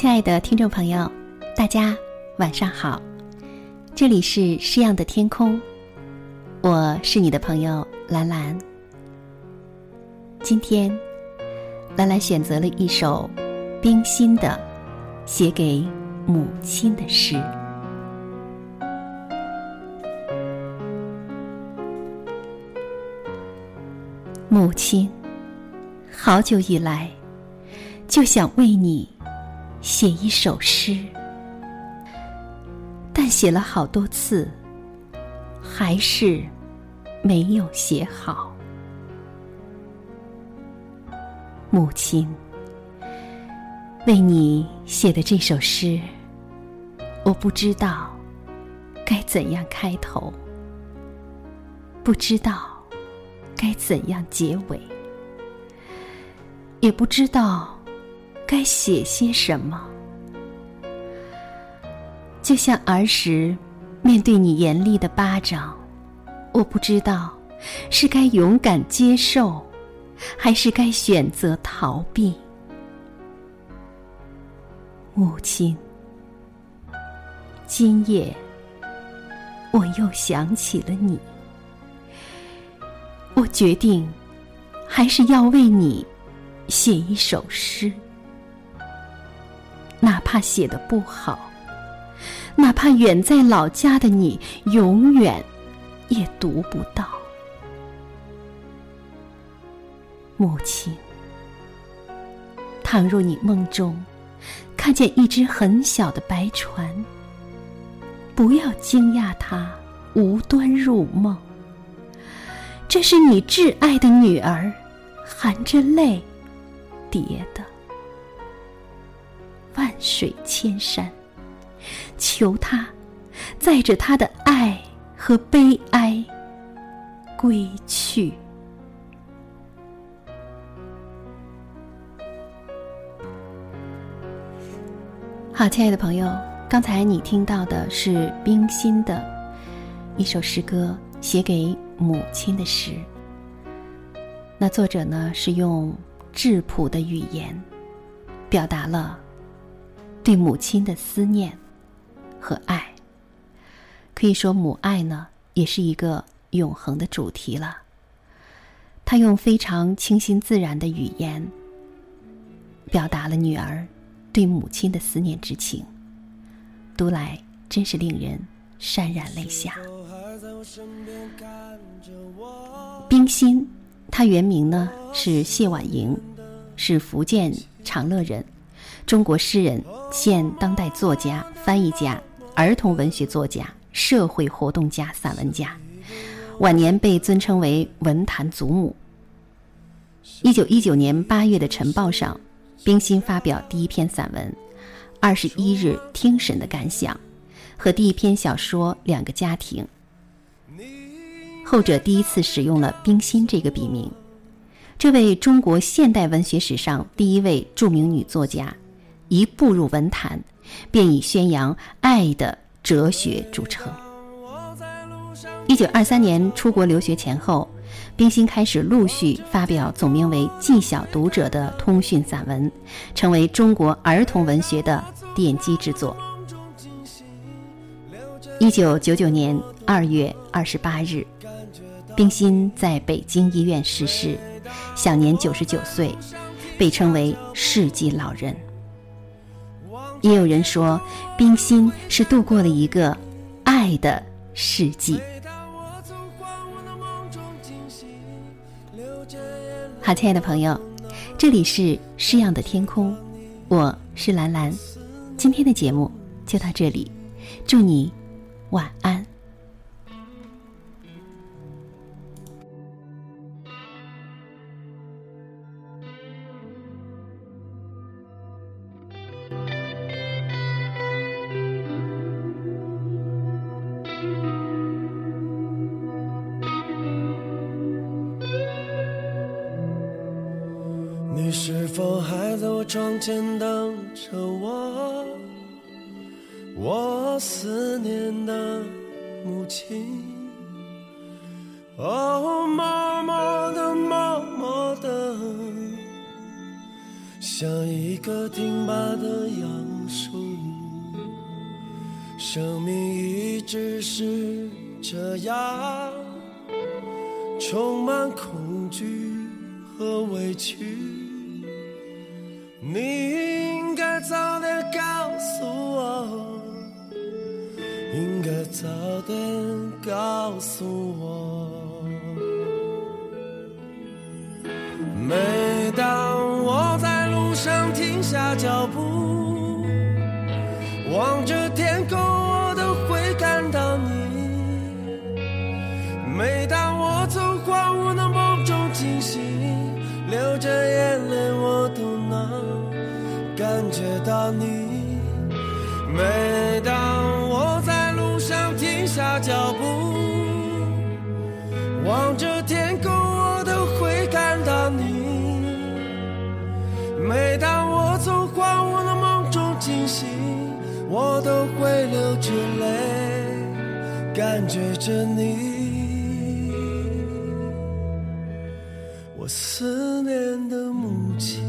亲爱的听众朋友，大家晚上好，这里是诗样的天空，我是你的朋友兰兰。今天，兰兰选择了一首冰心的写给母亲的诗。母亲，好久以来就想为你写一首诗，但写了好多次，还是没有写好。母亲，为你写的这首诗，我不知道该怎样开头，不知道。该怎样结尾？也不知道该写些什么。就像儿时面对你严厉的巴掌，我不知道是该勇敢接受，还是该选择逃避。母亲，今夜我又想起了你。我决定，还是要为你写一首诗，哪怕写的不好，哪怕远在老家的你永远也读不到。母亲，倘若你梦中看见一只很小的白船，不要惊讶它无端入梦。这是你挚爱的女儿，含着泪叠的。水千山，求他载着他的爱和悲哀归去。好，亲爱的朋友，刚才你听到的是冰心的一首诗歌，写给。母亲的诗，那作者呢是用质朴的语言，表达了对母亲的思念和爱。可以说，母爱呢也是一个永恒的主题了。他用非常清新自然的语言，表达了女儿对母亲的思念之情，读来真是令人潸然泪下。冰心，她原名呢是谢婉莹，是福建长乐人，中国诗人、现当代作家、翻译家、儿童文学作家、社会活动家、散文家。晚年被尊称为文坛祖母。一九一九年八月的《晨报》上，冰心发表第一篇散文《二十一日听审的感想》，和第一篇小说《两个家庭》。后者第一次使用了“冰心”这个笔名。这位中国现代文学史上第一位著名女作家，一步入文坛，便以宣扬爱的哲学著称。一九二三年出国留学前后，冰心开始陆续发表总名为《记小读者》的通讯散文，成为中国儿童文学的奠基之作。一九九九年二月二十八日。冰心在北京医院逝世，享年九十九岁，被称为世纪老人。也有人说，冰心是度过了一个爱的世纪。好，亲爱的朋友，这里是诗样的天空，我是兰兰，今天的节目就到这里，祝你晚安。是否还在我窗前等着我？我思念的母亲。哦，默默的，默默的。像一个挺拔的杨树，生命一直是这样，充满恐惧和委屈。你应该早点告诉我，应该早点告诉我。每当我在路上停下脚步，望着天空，我都会看到你。每当我从荒芜的梦中惊醒，流着眼，感觉到你。每当我在路上停下脚步，望着天空，我都会看到你。每当我从荒芜的梦中惊醒，我都会流着泪，感觉着你。我思念的母亲